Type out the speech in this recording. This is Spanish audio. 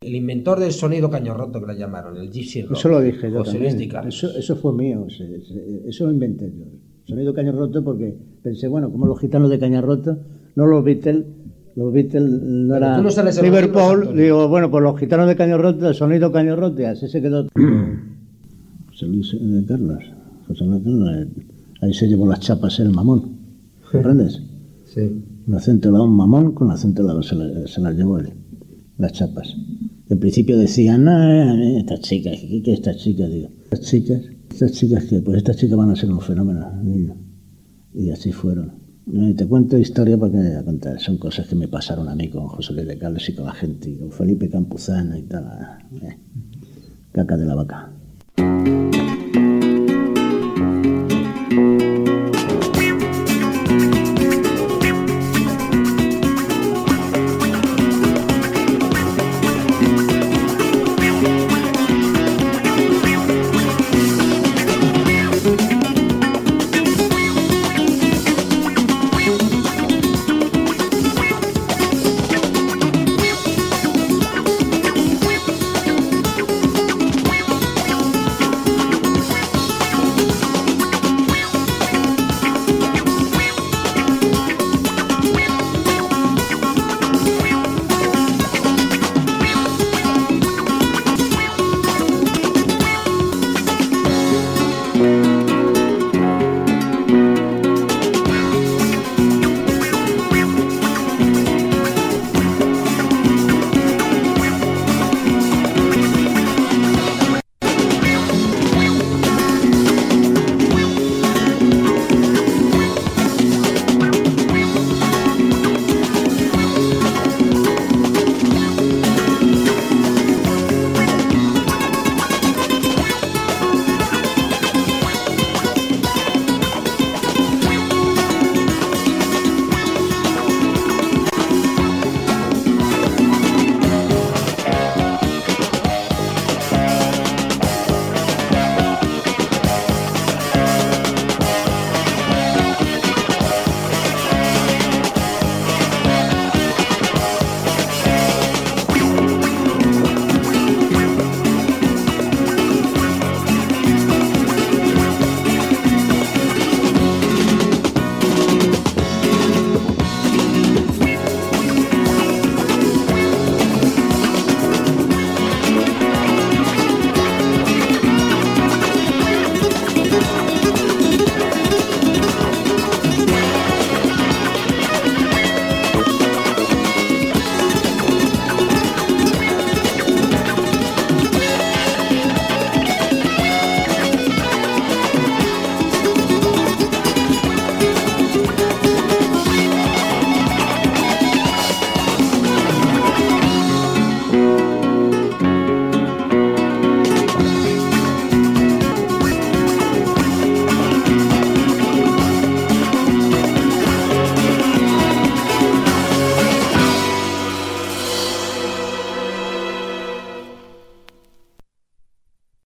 El inventor del sonido caño roto que lo llamaron, el Gypsy Rock. Eso lo dije yo José también. Eso, eso fue mío, eso lo inventé yo. Sonido caño roto porque pensé, bueno, como los gitanos de caña roto, no los Beatles, los Beatles no Pero era tú no Liverpool, digo, bueno, pues los gitanos de caño roto, el sonido caño roto, y así se quedó. José Luis de Carlos, José Luis de Carlos, eh, ahí se llevó las chapas el mamón, ¿comprendes? Sí. Un acento lado un mamón, con acento se, la- se las llevó él, las chapas. En principio decían, no, eh, estas chicas, ¿qué, qué estas chicas? Digo, estas chicas, estas chicas que, pues estas chicas van a ser un fenómeno, niño. Y así fueron. Y te cuento historia para que me contar. Son cosas que me pasaron a mí con José Luis de Carlos y con la gente, y con Felipe Campuzano y tal. eh, caca de la vaca.